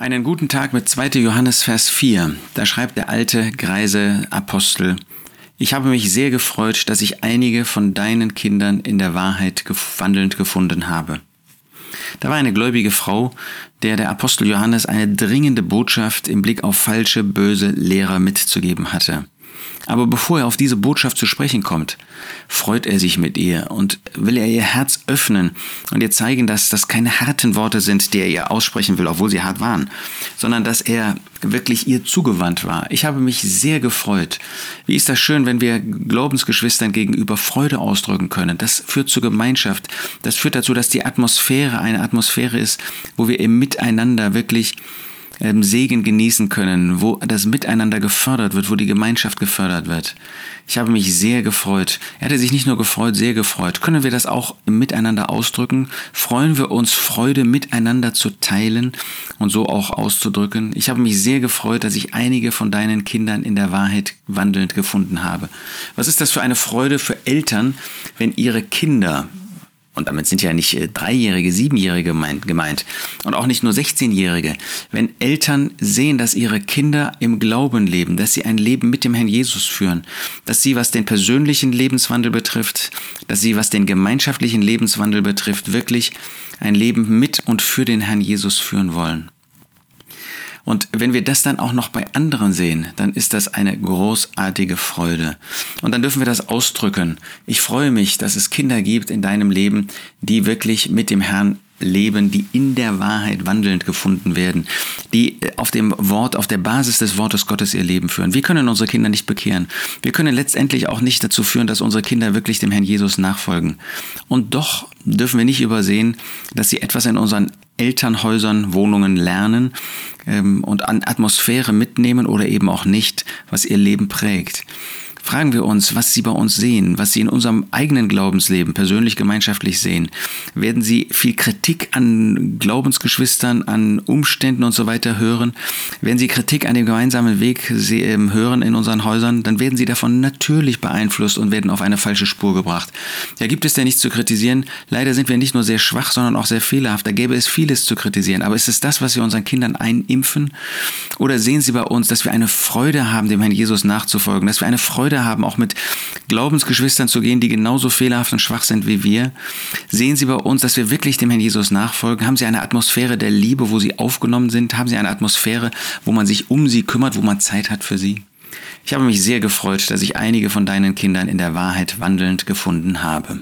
Einen guten Tag mit 2. Johannes Vers 4. Da schreibt der alte, greise Apostel, ich habe mich sehr gefreut, dass ich einige von deinen Kindern in der Wahrheit wandelnd gefunden habe. Da war eine gläubige Frau, der der Apostel Johannes eine dringende Botschaft im Blick auf falsche, böse Lehrer mitzugeben hatte. Aber bevor er auf diese Botschaft zu sprechen kommt, freut er sich mit ihr und will er ihr Herz öffnen und ihr zeigen, dass das keine harten Worte sind, die er ihr aussprechen will, obwohl sie hart waren, sondern dass er wirklich ihr zugewandt war. Ich habe mich sehr gefreut. Wie ist das schön, wenn wir Glaubensgeschwistern gegenüber Freude ausdrücken können. Das führt zur Gemeinschaft. Das führt dazu, dass die Atmosphäre eine Atmosphäre ist, wo wir im Miteinander wirklich ähm, Segen genießen können, wo das Miteinander gefördert wird, wo die Gemeinschaft gefördert wird. Ich habe mich sehr gefreut. Er hatte sich nicht nur gefreut, sehr gefreut. Können wir das auch Miteinander ausdrücken? Freuen wir uns, Freude miteinander zu teilen und so auch auszudrücken? Ich habe mich sehr gefreut, dass ich einige von deinen Kindern in der Wahrheit wandelnd gefunden habe. Was ist das für eine Freude für Eltern, wenn ihre Kinder und damit sind ja nicht äh, Dreijährige, Siebenjährige gemeint und auch nicht nur 16-Jährige, wenn Eltern sehen, dass ihre Kinder im Glauben leben, dass sie ein Leben mit dem Herrn Jesus führen, dass sie, was den persönlichen Lebenswandel betrifft, dass sie, was den gemeinschaftlichen Lebenswandel betrifft, wirklich ein Leben mit und für den Herrn Jesus führen wollen. Und wenn wir das dann auch noch bei anderen sehen, dann ist das eine großartige Freude. Und dann dürfen wir das ausdrücken. Ich freue mich, dass es Kinder gibt in deinem Leben, die wirklich mit dem Herrn leben, die in der Wahrheit wandelnd gefunden werden, die auf dem Wort, auf der Basis des Wortes Gottes ihr Leben führen. Wir können unsere Kinder nicht bekehren. Wir können letztendlich auch nicht dazu führen, dass unsere Kinder wirklich dem Herrn Jesus nachfolgen. Und doch dürfen wir nicht übersehen, dass sie etwas in unseren Elternhäusern, Wohnungen lernen ähm, und an Atmosphäre mitnehmen oder eben auch nicht, was ihr Leben prägt. Fragen wir uns, was Sie bei uns sehen, was Sie in unserem eigenen Glaubensleben persönlich gemeinschaftlich sehen. Werden Sie viel Kritik an Glaubensgeschwistern, an Umständen und so weiter hören? Werden Sie Kritik an dem gemeinsamen Weg ähm, hören in unseren Häusern? Dann werden Sie davon natürlich beeinflusst und werden auf eine falsche Spur gebracht. Ja, gibt es denn nichts zu kritisieren? Leider sind wir nicht nur sehr schwach, sondern auch sehr fehlerhaft. Da gäbe es vieles zu kritisieren. Aber ist es das, was wir unseren Kindern einimpfen? Oder sehen Sie bei uns, dass wir eine Freude haben, dem Herrn Jesus nachzufolgen, dass wir eine Freude Freude haben, auch mit Glaubensgeschwistern zu gehen, die genauso fehlerhaft und schwach sind wie wir. Sehen Sie bei uns, dass wir wirklich dem Herrn Jesus nachfolgen? Haben Sie eine Atmosphäre der Liebe, wo Sie aufgenommen sind? Haben Sie eine Atmosphäre, wo man sich um Sie kümmert, wo man Zeit hat für Sie? Ich habe mich sehr gefreut, dass ich einige von deinen Kindern in der Wahrheit wandelnd gefunden habe.